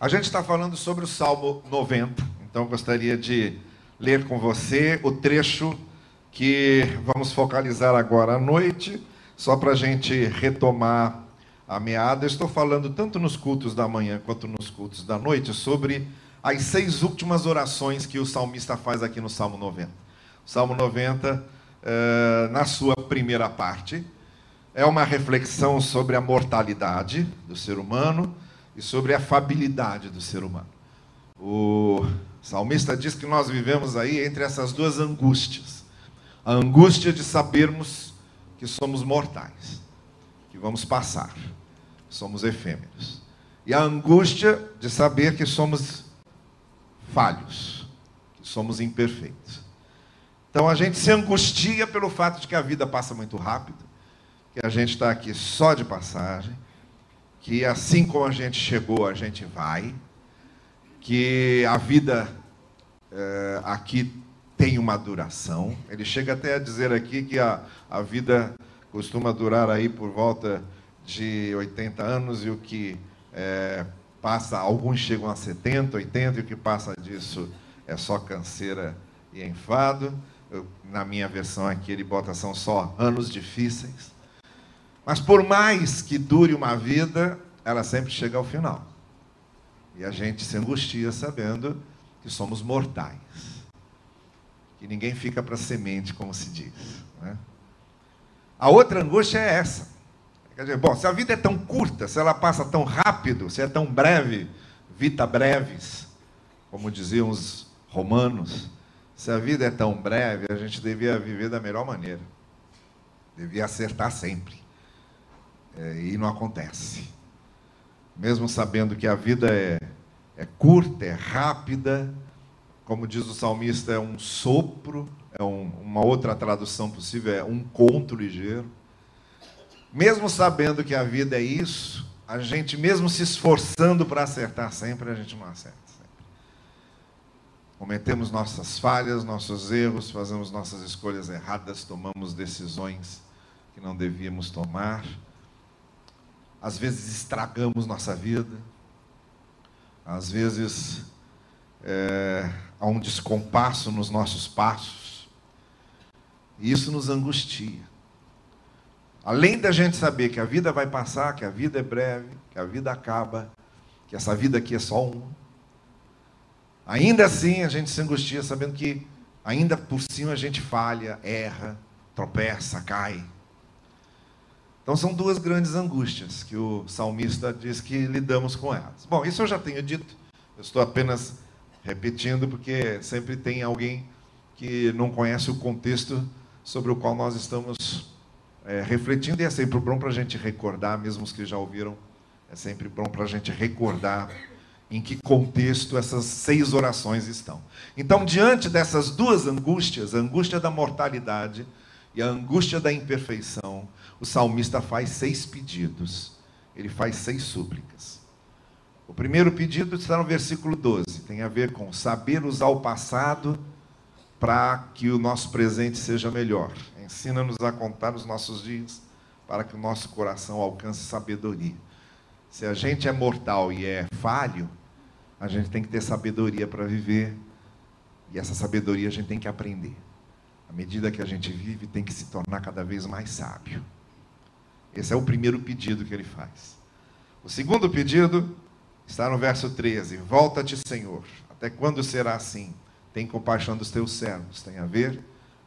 A gente está falando sobre o Salmo 90, então gostaria de ler com você o trecho que vamos focalizar agora à noite, só para a gente retomar a meada. Eu estou falando tanto nos cultos da manhã quanto nos cultos da noite sobre as seis últimas orações que o salmista faz aqui no Salmo 90. O Salmo 90, eh, na sua primeira parte, é uma reflexão sobre a mortalidade do ser humano e sobre a fabilidade do ser humano. O salmista diz que nós vivemos aí entre essas duas angústias. A angústia de sabermos que somos mortais, que vamos passar, somos efêmeros. E a angústia de saber que somos falhos, que somos imperfeitos. Então a gente se angustia pelo fato de que a vida passa muito rápido, que a gente está aqui só de passagem que assim como a gente chegou, a gente vai, que a vida é, aqui tem uma duração. Ele chega até a dizer aqui que a, a vida costuma durar aí por volta de 80 anos e o que é, passa, alguns chegam a 70, 80 e o que passa disso é só canseira e enfado. Eu, na minha versão aqui ele bota são só anos difíceis. Mas por mais que dure uma vida, ela sempre chega ao final. E a gente se angustia sabendo que somos mortais. Que ninguém fica para semente, como se diz. Né? A outra angústia é essa. Quer dizer, bom, se a vida é tão curta, se ela passa tão rápido, se é tão breve, vita breves, como diziam os romanos, se a vida é tão breve, a gente devia viver da melhor maneira. Devia acertar sempre. É, e não acontece. Mesmo sabendo que a vida é, é curta, é rápida, como diz o salmista, é um sopro, é um, uma outra tradução possível, é um conto ligeiro. Mesmo sabendo que a vida é isso, a gente, mesmo se esforçando para acertar sempre, a gente não acerta sempre. Cometemos nossas falhas, nossos erros, fazemos nossas escolhas erradas, tomamos decisões que não devíamos tomar às vezes estragamos nossa vida, às vezes é, há um descompasso nos nossos passos, e isso nos angustia. Além da gente saber que a vida vai passar, que a vida é breve, que a vida acaba, que essa vida aqui é só uma, ainda assim a gente se angustia sabendo que ainda por cima a gente falha, erra, tropeça, cai. Então são duas grandes angústias que o salmista diz que lidamos com elas. Bom, isso eu já tenho dito, eu estou apenas repetindo porque sempre tem alguém que não conhece o contexto sobre o qual nós estamos é, refletindo e é sempre bom para a gente recordar, mesmo os que já ouviram, é sempre bom para a gente recordar em que contexto essas seis orações estão. Então, diante dessas duas angústias, a angústia da mortalidade e a angústia da imperfeição, o salmista faz seis pedidos, ele faz seis súplicas. O primeiro pedido está no versículo 12, tem a ver com saber usar o passado para que o nosso presente seja melhor. Ensina-nos a contar os nossos dias para que o nosso coração alcance sabedoria. Se a gente é mortal e é falho, a gente tem que ter sabedoria para viver, e essa sabedoria a gente tem que aprender. À medida que a gente vive, tem que se tornar cada vez mais sábio. Esse é o primeiro pedido que ele faz. O segundo pedido está no verso 13: Volta-te, Senhor. Até quando será assim? Tem compaixão dos teus servos. Tem a ver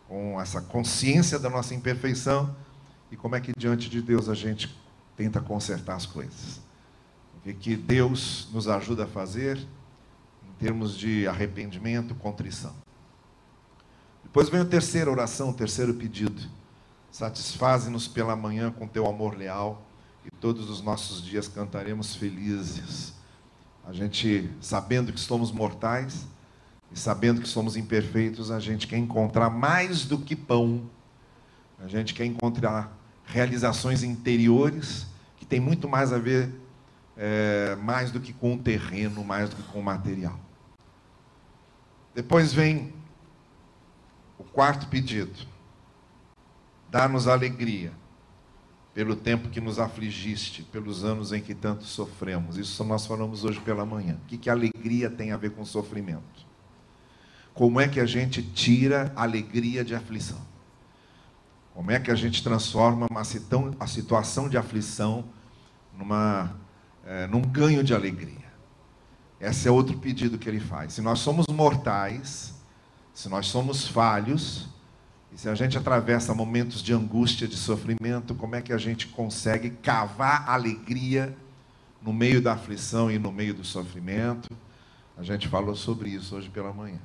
com essa consciência da nossa imperfeição e como é que diante de Deus a gente tenta consertar as coisas. O que Deus nos ajuda a fazer em termos de arrependimento, contrição. Depois vem a terceira oração, o terceiro pedido Satisfaze-nos pela manhã com teu amor leal e todos os nossos dias cantaremos felizes. A gente, sabendo que somos mortais e sabendo que somos imperfeitos, a gente quer encontrar mais do que pão. A gente quer encontrar realizações interiores que tem muito mais a ver é, mais do que com o terreno, mais do que com o material. Depois vem quarto pedido dá-nos alegria pelo tempo que nos afligiste, pelos anos em que tanto sofremos. Isso nós falamos hoje pela manhã. O que, que alegria tem a ver com sofrimento? Como é que a gente tira alegria de aflição? Como é que a gente transforma uma, a situação de aflição numa, é, num ganho de alegria? Esse é outro pedido que ele faz. Se nós somos mortais, se nós somos falhos, e se a gente atravessa momentos de angústia, de sofrimento, como é que a gente consegue cavar alegria no meio da aflição e no meio do sofrimento? A gente falou sobre isso hoje pela manhã.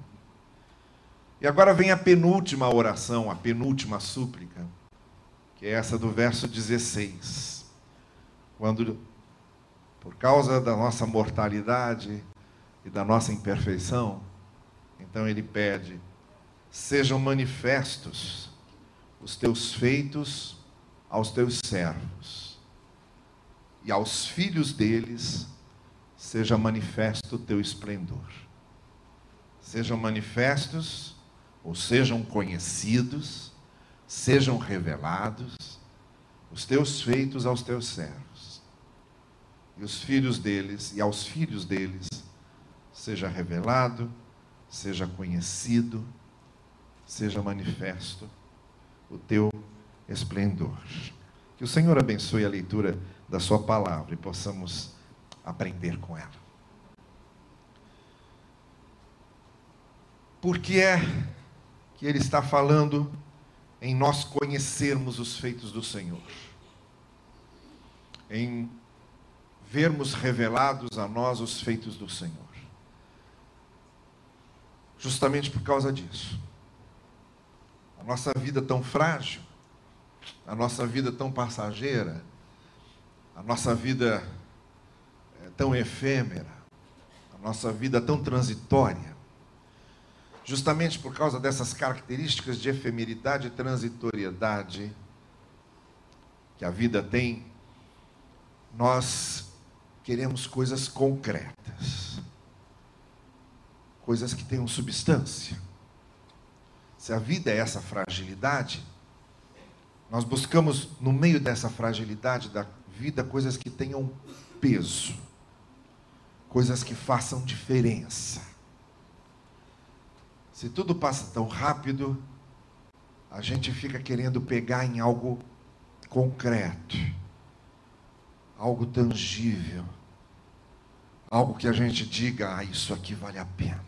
E agora vem a penúltima oração, a penúltima súplica, que é essa do verso 16. Quando por causa da nossa mortalidade e da nossa imperfeição, então ele pede: sejam manifestos os teus feitos aos teus servos, e aos filhos deles seja manifesto o teu esplendor. Sejam manifestos, ou sejam conhecidos, sejam revelados os teus feitos aos teus servos e os filhos deles, e aos filhos deles, seja revelado, seja conhecido, seja manifesto o teu esplendor. Que o Senhor abençoe a leitura da Sua palavra e possamos aprender com ela. Por que é que Ele está falando em nós conhecermos os feitos do Senhor? Em vermos revelados a nós os feitos do Senhor. Justamente por causa disso. A nossa vida tão frágil, a nossa vida tão passageira, a nossa vida é, tão efêmera, a nossa vida tão transitória, justamente por causa dessas características de efemeridade e transitoriedade que a vida tem, nós queremos coisas concretas, coisas que tenham substância. Se a vida é essa fragilidade, nós buscamos no meio dessa fragilidade da vida coisas que tenham peso, coisas que façam diferença. Se tudo passa tão rápido, a gente fica querendo pegar em algo concreto, algo tangível algo que a gente diga, ah, isso aqui vale a pena.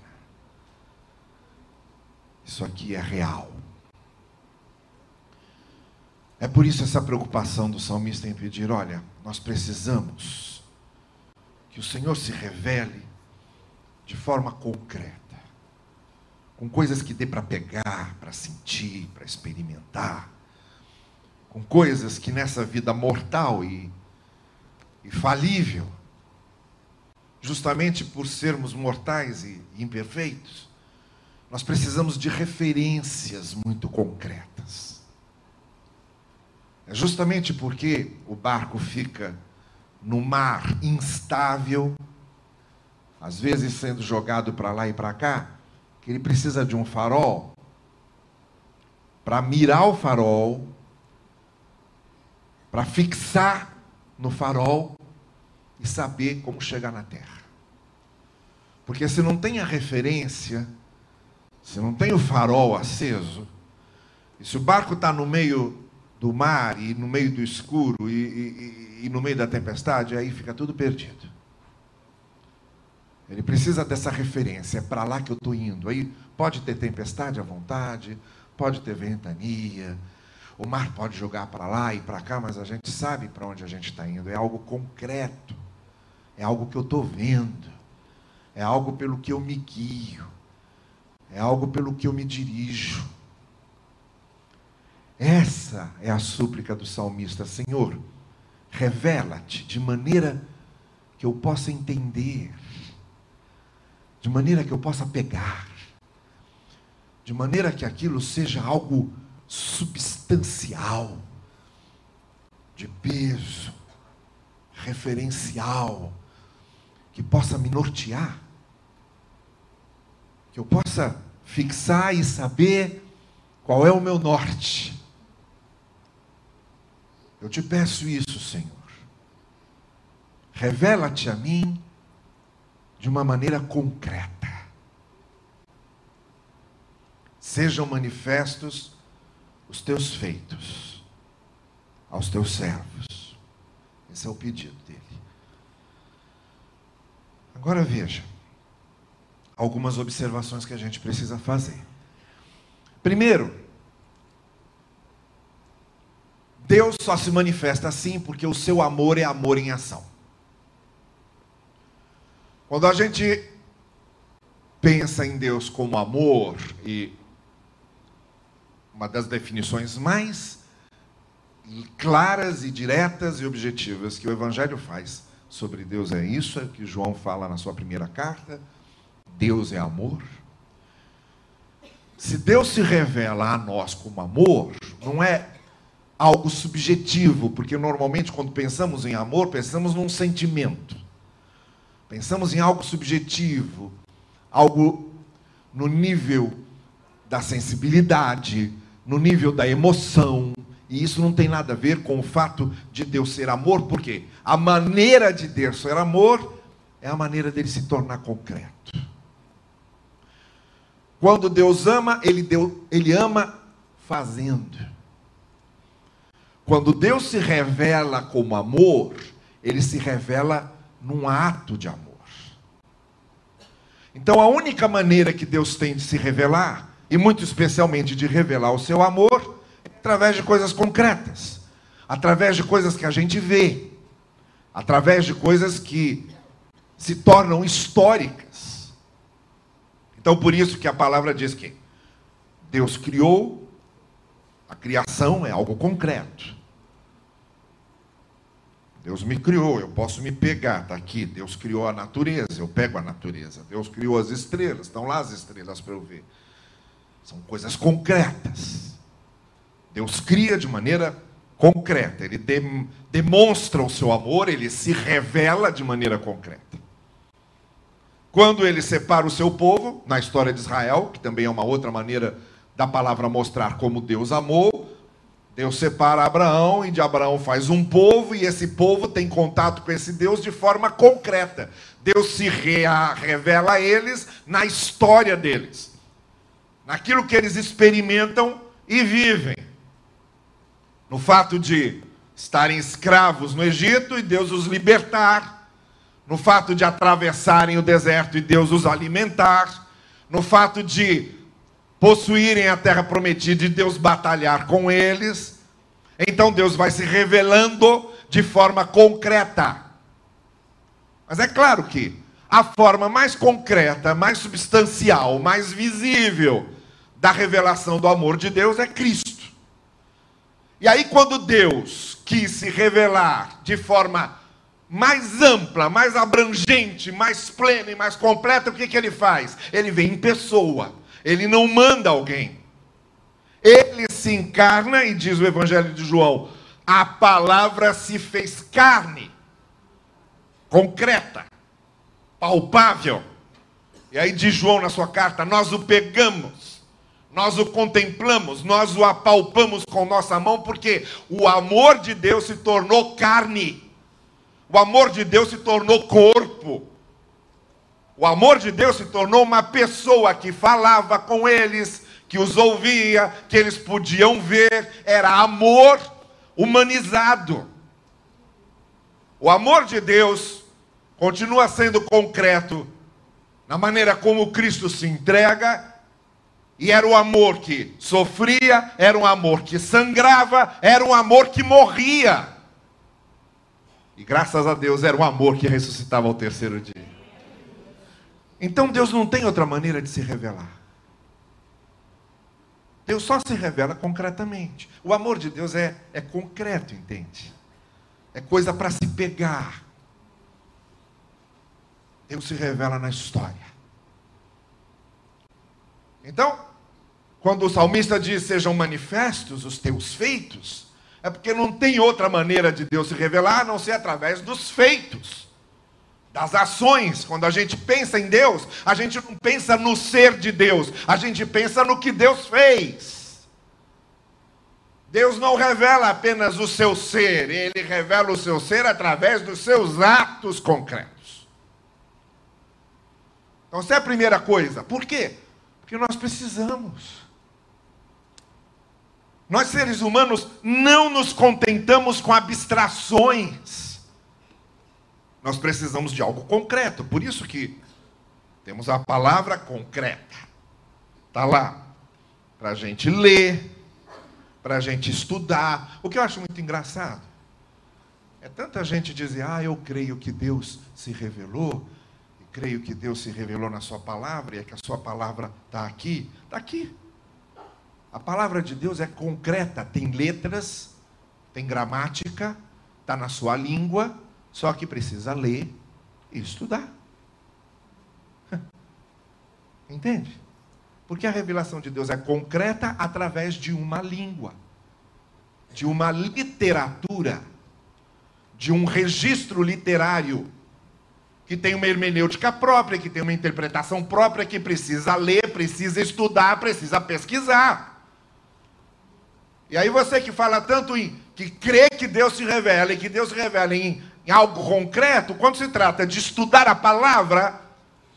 Isso aqui é real. É por isso essa preocupação do salmista em pedir: olha, nós precisamos que o Senhor se revele de forma concreta, com coisas que dê para pegar, para sentir, para experimentar, com coisas que nessa vida mortal e, e falível justamente por sermos mortais e imperfeitos, nós precisamos de referências muito concretas. É justamente porque o barco fica no mar instável, às vezes sendo jogado para lá e para cá, que ele precisa de um farol para mirar o farol, para fixar no farol e saber como chegar na terra. Porque se não tem a referência, se não tem o farol aceso, e se o barco está no meio do mar e no meio do escuro e, e, e no meio da tempestade, aí fica tudo perdido. Ele precisa dessa referência, é para lá que eu estou indo. Aí pode ter tempestade à vontade, pode ter ventania, o mar pode jogar para lá e para cá, mas a gente sabe para onde a gente está indo, é algo concreto é algo que eu estou vendo, é algo pelo que eu me guio, é algo pelo que eu me dirijo. Essa é a súplica do salmista: Senhor, revela-te de maneira que eu possa entender, de maneira que eu possa pegar, de maneira que aquilo seja algo substancial, de peso, referencial, que possa me nortear, que eu possa fixar e saber qual é o meu norte. Eu te peço isso, Senhor. Revela-te a mim de uma maneira concreta. Sejam manifestos os teus feitos aos teus servos. Esse é o pedido dele. Agora veja algumas observações que a gente precisa fazer. Primeiro, Deus só se manifesta assim porque o seu amor é amor em ação. Quando a gente pensa em Deus como amor, e uma das definições mais claras e diretas e objetivas que o Evangelho faz sobre Deus é isso, é o que João fala na sua primeira carta: Deus é amor. Se Deus se revela a nós como amor, não é algo subjetivo, porque normalmente quando pensamos em amor, pensamos num sentimento. Pensamos em algo subjetivo, algo no nível da sensibilidade, no nível da emoção, e isso não tem nada a ver com o fato de Deus ser amor, porque a maneira de Deus ser amor é a maneira dele se tornar concreto. Quando Deus ama, ele, deu, ele ama fazendo. Quando Deus se revela como amor, ele se revela num ato de amor. Então, a única maneira que Deus tem de se revelar, e muito especialmente de revelar o seu amor, é através de coisas concretas, através de coisas que a gente vê, através de coisas que se tornam históricas. Então, por isso que a palavra diz que Deus criou, a criação é algo concreto. Deus me criou, eu posso me pegar, está aqui. Deus criou a natureza, eu pego a natureza. Deus criou as estrelas, estão lá as estrelas para eu ver. São coisas concretas. Deus cria de maneira concreta, ele de, demonstra o seu amor, ele se revela de maneira concreta. Quando ele separa o seu povo, na história de Israel, que também é uma outra maneira da palavra mostrar como Deus amou, Deus separa Abraão e de Abraão faz um povo, e esse povo tem contato com esse Deus de forma concreta. Deus se revela a eles na história deles, naquilo que eles experimentam e vivem. No fato de estarem escravos no Egito e Deus os libertar, no fato de atravessarem o deserto e Deus os alimentar, no fato de possuírem a terra prometida e Deus batalhar com eles. Então Deus vai se revelando de forma concreta. Mas é claro que a forma mais concreta, mais substancial, mais visível da revelação do amor de Deus é Cristo. E aí, quando Deus quis se revelar de forma mais ampla, mais abrangente, mais plena e mais completa, o que, que ele faz? Ele vem em pessoa. Ele não manda alguém. Ele se encarna e diz o Evangelho de João: a palavra se fez carne, concreta, palpável. E aí diz João na sua carta: nós o pegamos, nós o contemplamos, nós o apalpamos com nossa mão, porque o amor de Deus se tornou carne, o amor de Deus se tornou corpo. O amor de Deus se tornou uma pessoa que falava com eles, que os ouvia, que eles podiam ver, era amor humanizado. O amor de Deus continua sendo concreto na maneira como Cristo se entrega, e era o amor que sofria, era um amor que sangrava, era um amor que morria. E graças a Deus era um amor que ressuscitava ao terceiro dia. Então Deus não tem outra maneira de se revelar. Deus só se revela concretamente. O amor de Deus é, é concreto, entende? É coisa para se pegar. Deus se revela na história. Então, quando o salmista diz sejam manifestos os teus feitos, é porque não tem outra maneira de Deus se revelar a não ser através dos feitos das ações. Quando a gente pensa em Deus, a gente não pensa no ser de Deus, a gente pensa no que Deus fez. Deus não revela apenas o seu ser, ele revela o seu ser através dos seus atos concretos. Então, essa é a primeira coisa. Por quê? Porque nós precisamos. Nós, seres humanos, não nos contentamos com abstrações. Nós precisamos de algo concreto. Por isso que temos a palavra concreta. Está lá. Para a gente ler, para a gente estudar. O que eu acho muito engraçado é tanta gente dizer: Ah, eu creio que Deus se revelou, e creio que Deus se revelou na Sua palavra, e é que a Sua palavra está aqui. Está aqui. A palavra de Deus é concreta, tem letras, tem gramática, está na sua língua, só que precisa ler e estudar. Entende? Porque a revelação de Deus é concreta através de uma língua, de uma literatura, de um registro literário, que tem uma hermenêutica própria, que tem uma interpretação própria, que precisa ler, precisa estudar, precisa pesquisar. E aí você que fala tanto em que crê que Deus se revela e que Deus se revela em, em algo concreto, quando se trata de estudar a palavra,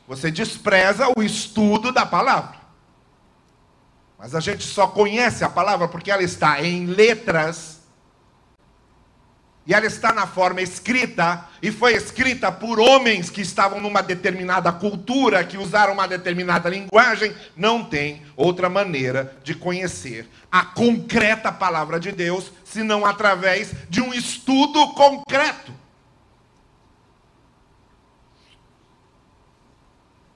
você despreza o estudo da palavra. Mas a gente só conhece a palavra porque ela está em letras. E ela está na forma escrita, e foi escrita por homens que estavam numa determinada cultura, que usaram uma determinada linguagem. Não tem outra maneira de conhecer a concreta palavra de Deus, senão através de um estudo concreto.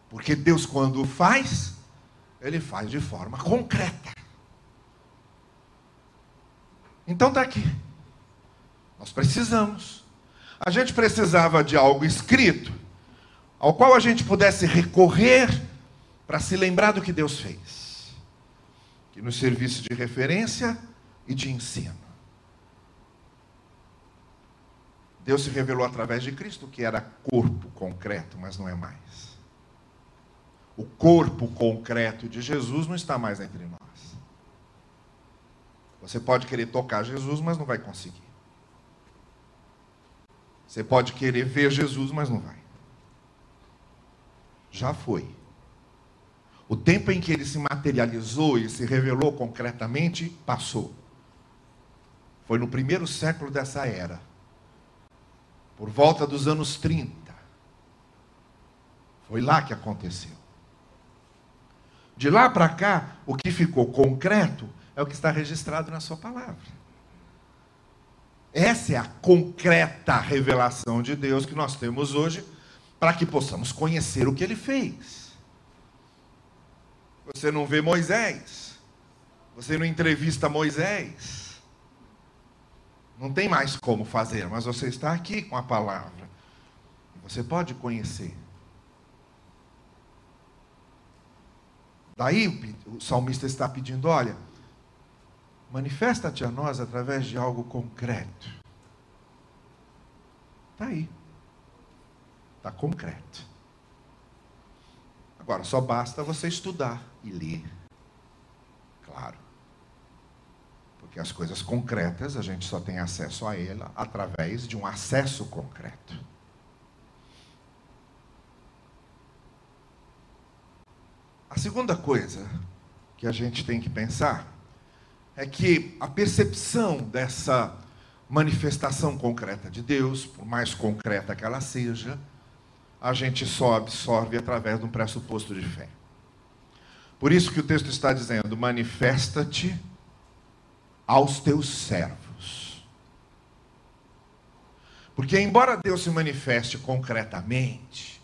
Porque Deus, quando faz, ele faz de forma concreta. Então está aqui. Nós precisamos. A gente precisava de algo escrito, ao qual a gente pudesse recorrer para se lembrar do que Deus fez, que nos servisse de referência e de ensino. Deus se revelou através de Cristo, que era corpo concreto, mas não é mais o corpo concreto de Jesus não está mais entre nós. Você pode querer tocar Jesus, mas não vai conseguir. Você pode querer ver Jesus, mas não vai. Já foi. O tempo em que ele se materializou e se revelou concretamente passou. Foi no primeiro século dessa era. Por volta dos anos 30. Foi lá que aconteceu. De lá para cá, o que ficou concreto é o que está registrado na sua palavra. Essa é a concreta revelação de Deus que nós temos hoje, para que possamos conhecer o que ele fez. Você não vê Moisés, você não entrevista Moisés, não tem mais como fazer, mas você está aqui com a palavra, você pode conhecer. Daí o salmista está pedindo: olha, manifesta-te a nós através de algo concreto. Está aí. Está concreto. Agora, só basta você estudar e ler. Claro. Porque as coisas concretas a gente só tem acesso a ela através de um acesso concreto. A segunda coisa que a gente tem que pensar é que a percepção dessa manifestação concreta de Deus, por mais concreta que ela seja, a gente só absorve através de um pressuposto de fé. Por isso que o texto está dizendo: manifesta-te aos teus servos. Porque, embora Deus se manifeste concretamente,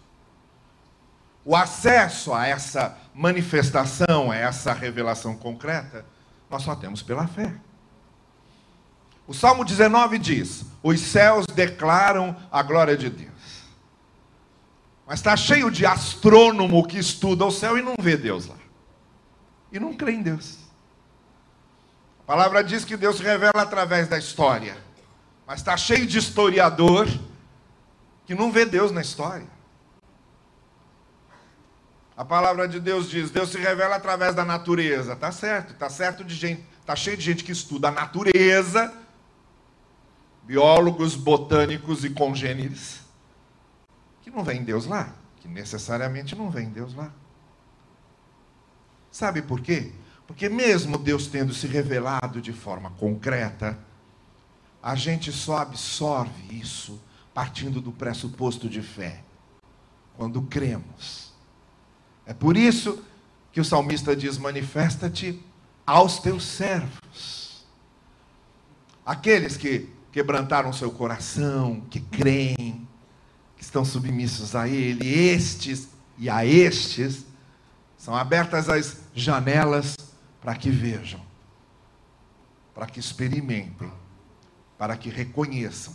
o acesso a essa manifestação, a essa revelação concreta, nós só temos pela fé. O Salmo 19 diz: Os céus declaram a glória de Deus. Mas está cheio de astrônomo que estuda o céu e não vê Deus lá. E não crê em Deus. A palavra diz que Deus revela através da história. Mas está cheio de historiador que não vê Deus na história. A palavra de Deus diz: Deus se revela através da natureza. Tá certo, tá certo de gente, Está cheio de gente que estuda a natureza, biólogos, botânicos e congêneres, que não vem Deus lá, que necessariamente não vem Deus lá. Sabe por quê? Porque mesmo Deus tendo se revelado de forma concreta, a gente só absorve isso partindo do pressuposto de fé, quando cremos. É por isso que o salmista diz: manifesta-te aos teus servos. Aqueles que quebrantaram seu coração, que creem, que estão submissos a Ele, estes e a estes, são abertas as janelas para que vejam, para que experimentem, para que reconheçam.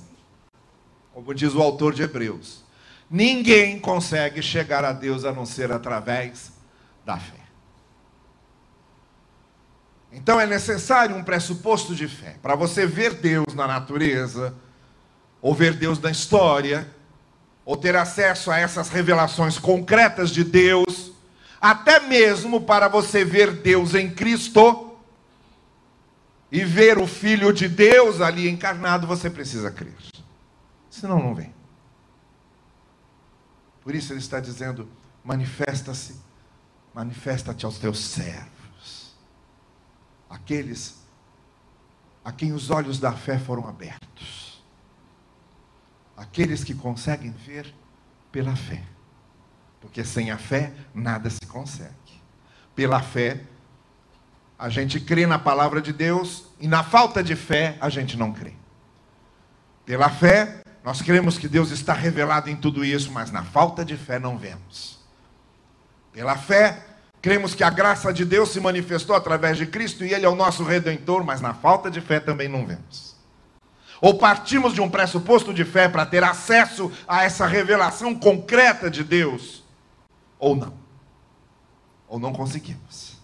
Como diz o autor de Hebreus, ninguém consegue chegar a Deus a não ser através da fé. Então é necessário um pressuposto de fé. Para você ver Deus na natureza, ou ver Deus na história, ou ter acesso a essas revelações concretas de Deus, até mesmo para você ver Deus em Cristo e ver o Filho de Deus ali encarnado, você precisa crer. Senão não vem. Por isso ele está dizendo: manifesta-se, manifesta-te aos teus servos aqueles a quem os olhos da fé foram abertos. Aqueles que conseguem ver pela fé. Porque sem a fé nada se consegue. Pela fé, a gente crê na palavra de Deus e na falta de fé a gente não crê. Pela fé, nós cremos que Deus está revelado em tudo isso, mas na falta de fé não vemos. Pela fé, Cremos que a graça de Deus se manifestou através de Cristo e Ele é o nosso redentor, mas na falta de fé também não vemos. Ou partimos de um pressuposto de fé para ter acesso a essa revelação concreta de Deus, ou não. Ou não conseguimos.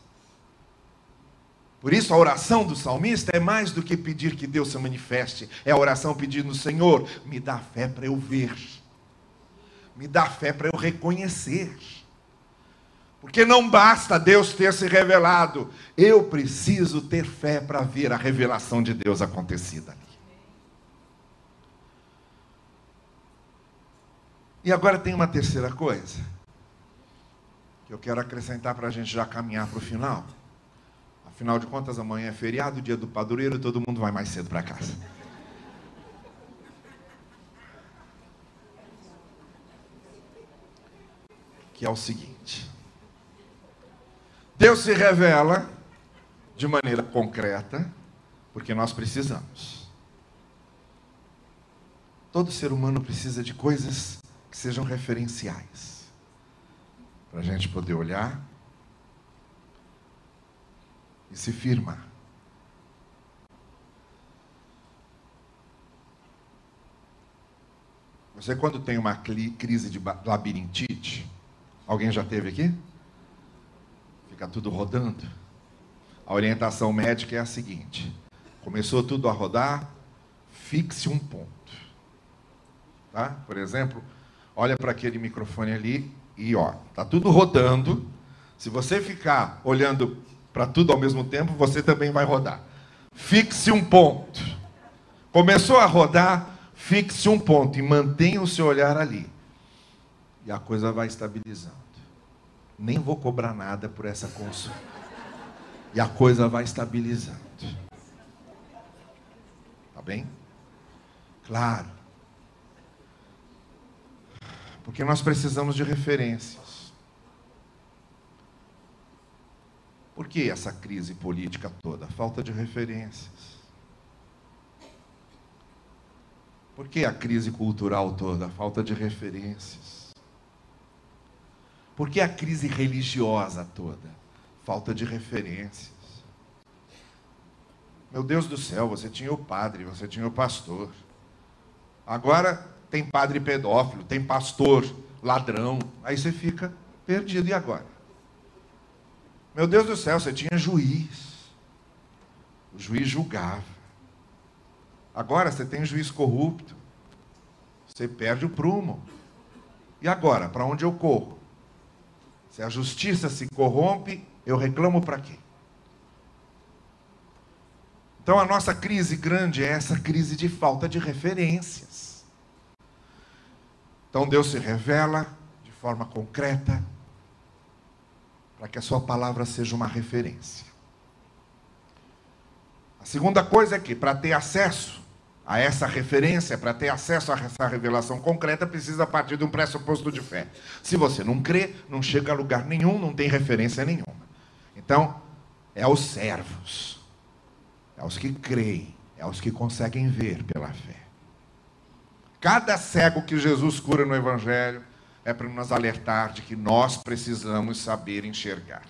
Por isso a oração do salmista é mais do que pedir que Deus se manifeste, é a oração pedindo: Senhor, me dá fé para eu ver, me dá fé para eu reconhecer. Porque não basta Deus ter se revelado, eu preciso ter fé para ver a revelação de Deus acontecida ali. E agora tem uma terceira coisa, que eu quero acrescentar para a gente já caminhar para o final. Afinal de contas, amanhã é feriado, dia do padroeiro, todo mundo vai mais cedo para casa. Que é o seguinte. Deus se revela de maneira concreta, porque nós precisamos. Todo ser humano precisa de coisas que sejam referenciais, para a gente poder olhar e se firmar. Você, quando tem uma crise de labirintite, alguém já teve aqui? fica tudo rodando. A orientação médica é a seguinte: começou tudo a rodar, fixe um ponto. Tá? Por exemplo, olha para aquele microfone ali e ó, tá tudo rodando. Se você ficar olhando para tudo ao mesmo tempo, você também vai rodar. Fixe um ponto. Começou a rodar, fixe um ponto e mantenha o seu olhar ali. E a coisa vai estabilizando nem vou cobrar nada por essa consulta. E a coisa vai estabilizando. Tá bem? Claro. Porque nós precisamos de referências. Por que essa crise política toda? Falta de referências. Por que a crise cultural toda? Falta de referências. Por que a crise religiosa toda? Falta de referências. Meu Deus do céu, você tinha o padre, você tinha o pastor. Agora tem padre pedófilo, tem pastor ladrão. Aí você fica perdido. E agora? Meu Deus do céu, você tinha juiz. O juiz julgava. Agora você tem juiz corrupto. Você perde o prumo. E agora, para onde eu corro? Se a justiça se corrompe, eu reclamo para quê? Então a nossa crise grande é essa crise de falta de referências. Então Deus se revela de forma concreta para que a sua palavra seja uma referência. A segunda coisa é que para ter acesso a essa referência, para ter acesso a essa revelação concreta, precisa partir de um pressuposto de fé. Se você não crê, não chega a lugar nenhum, não tem referência nenhuma. Então, é aos servos, é aos que creem, é aos que conseguem ver pela fé. Cada cego que Jesus cura no Evangelho é para nos alertar de que nós precisamos saber enxergar.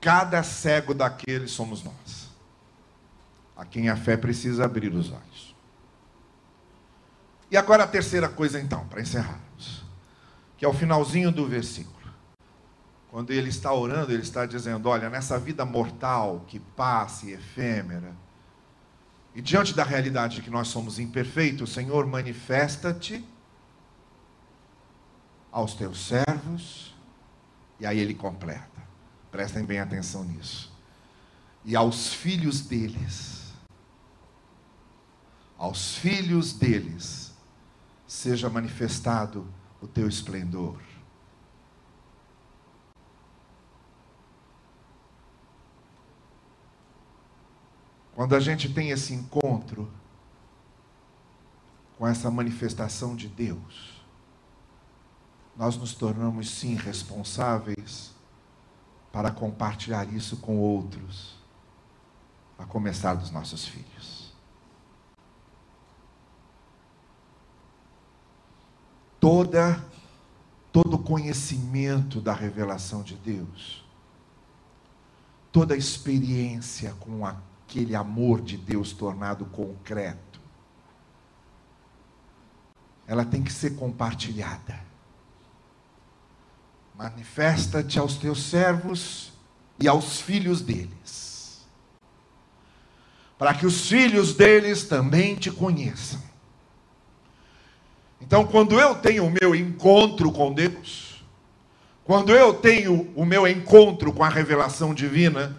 Cada cego daquele somos nós a quem a fé precisa abrir os olhos. E agora a terceira coisa, então, para encerrarmos, que é o finalzinho do versículo. Quando ele está orando, ele está dizendo: Olha, nessa vida mortal que passa e efêmera, e diante da realidade de que nós somos imperfeitos, Senhor, manifesta-te aos teus servos, e aí ele completa. Prestem bem atenção nisso. E aos filhos deles aos filhos deles seja manifestado o teu esplendor. Quando a gente tem esse encontro com essa manifestação de Deus, nós nos tornamos sim responsáveis para compartilhar isso com outros, a começar dos nossos filhos. toda todo conhecimento da revelação de Deus, toda experiência com aquele amor de Deus tornado concreto, ela tem que ser compartilhada. Manifesta-te aos teus servos e aos filhos deles, para que os filhos deles também te conheçam. Então, quando eu tenho o meu encontro com Deus, quando eu tenho o meu encontro com a revelação divina,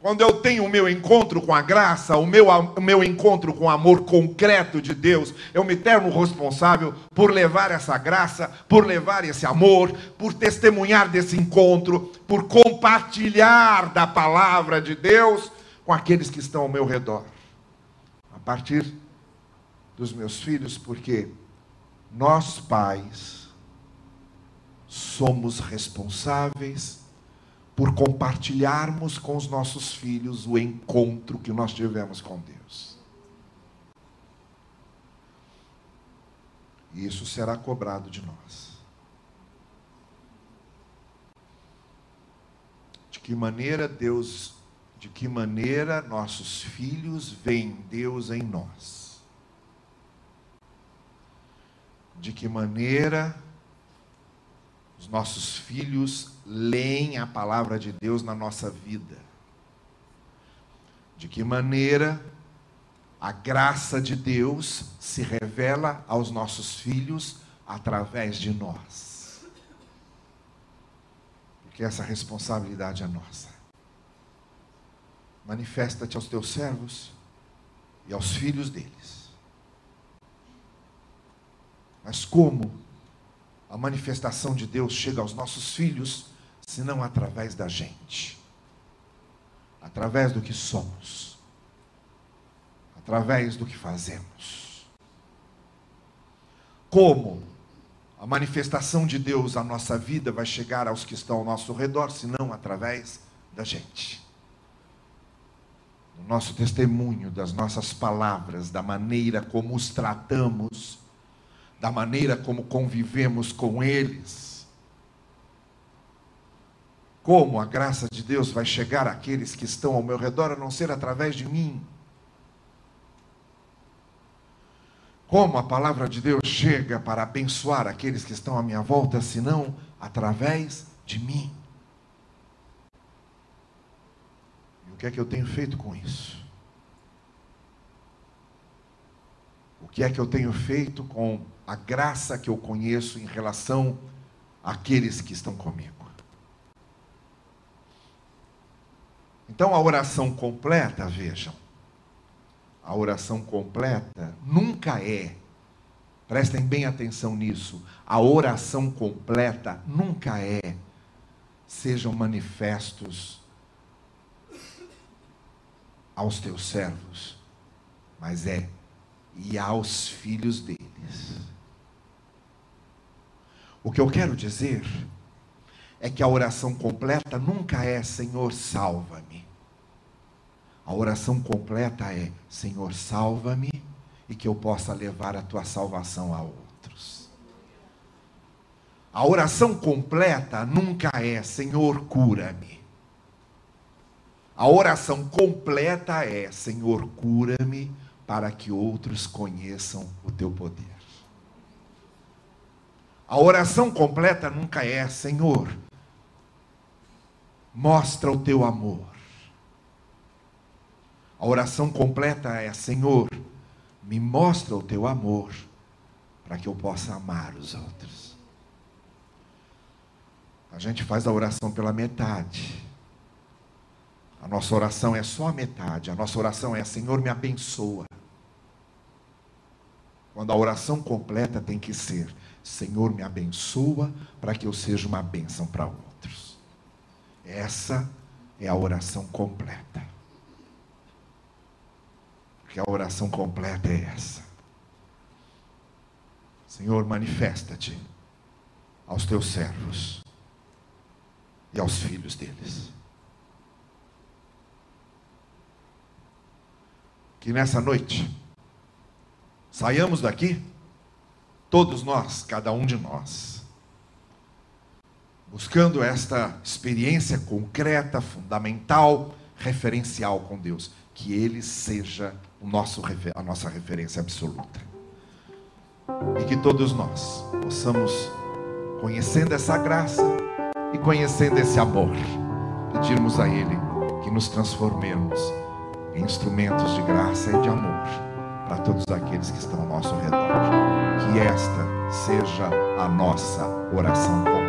quando eu tenho o meu encontro com a graça, o meu, o meu encontro com o amor concreto de Deus, eu me torno responsável por levar essa graça, por levar esse amor, por testemunhar desse encontro, por compartilhar da palavra de Deus com aqueles que estão ao meu redor. A partir dos meus filhos, porque nós pais somos responsáveis por compartilharmos com os nossos filhos o encontro que nós tivemos com Deus. E isso será cobrado de nós. De que maneira Deus, de que maneira nossos filhos veem Deus em nós? de que maneira os nossos filhos leem a palavra de Deus na nossa vida. De que maneira a graça de Deus se revela aos nossos filhos através de nós. Porque essa responsabilidade é nossa. Manifesta-te aos teus servos e aos filhos deles mas como a manifestação de Deus chega aos nossos filhos, se não através da gente? Através do que somos, através do que fazemos. Como a manifestação de Deus à nossa vida vai chegar aos que estão ao nosso redor, se não através da gente? Do nosso testemunho, das nossas palavras, da maneira como os tratamos da maneira como convivemos com eles. Como a graça de Deus vai chegar àqueles que estão ao meu redor, a não ser através de mim? Como a palavra de Deus chega para abençoar aqueles que estão à minha volta, senão através de mim? E o que é que eu tenho feito com isso? O que é que eu tenho feito com a graça que eu conheço em relação àqueles que estão comigo. Então a oração completa, vejam, a oração completa nunca é, prestem bem atenção nisso, a oração completa nunca é, sejam manifestos aos teus servos, mas é e aos filhos deles. O que eu quero dizer é que a oração completa nunca é Senhor, salva-me. A oração completa é Senhor, salva-me e que eu possa levar a tua salvação a outros. A oração completa nunca é Senhor, cura-me. A oração completa é: Senhor, cura-me para que outros conheçam o teu poder. A oração completa nunca é: Senhor, mostra o teu amor. A oração completa é: Senhor, me mostra o teu amor para que eu possa amar os outros. A gente faz a oração pela metade. A nossa oração é só a metade. A nossa oração é: Senhor, me abençoa. Quando a oração completa tem que ser: Senhor, me abençoa para que eu seja uma bênção para outros. Essa é a oração completa. Porque a oração completa é essa. Senhor, manifesta-te aos teus servos e aos filhos deles. que nessa noite saiamos daqui, todos nós, cada um de nós, buscando esta experiência concreta, fundamental, referencial com Deus, que Ele seja o nosso, a nossa referência absoluta. E que todos nós possamos, conhecendo essa graça e conhecendo esse amor, pedirmos a Ele que nos transformemos instrumentos de graça e de amor para todos aqueles que estão ao nosso redor. Que esta seja a nossa oração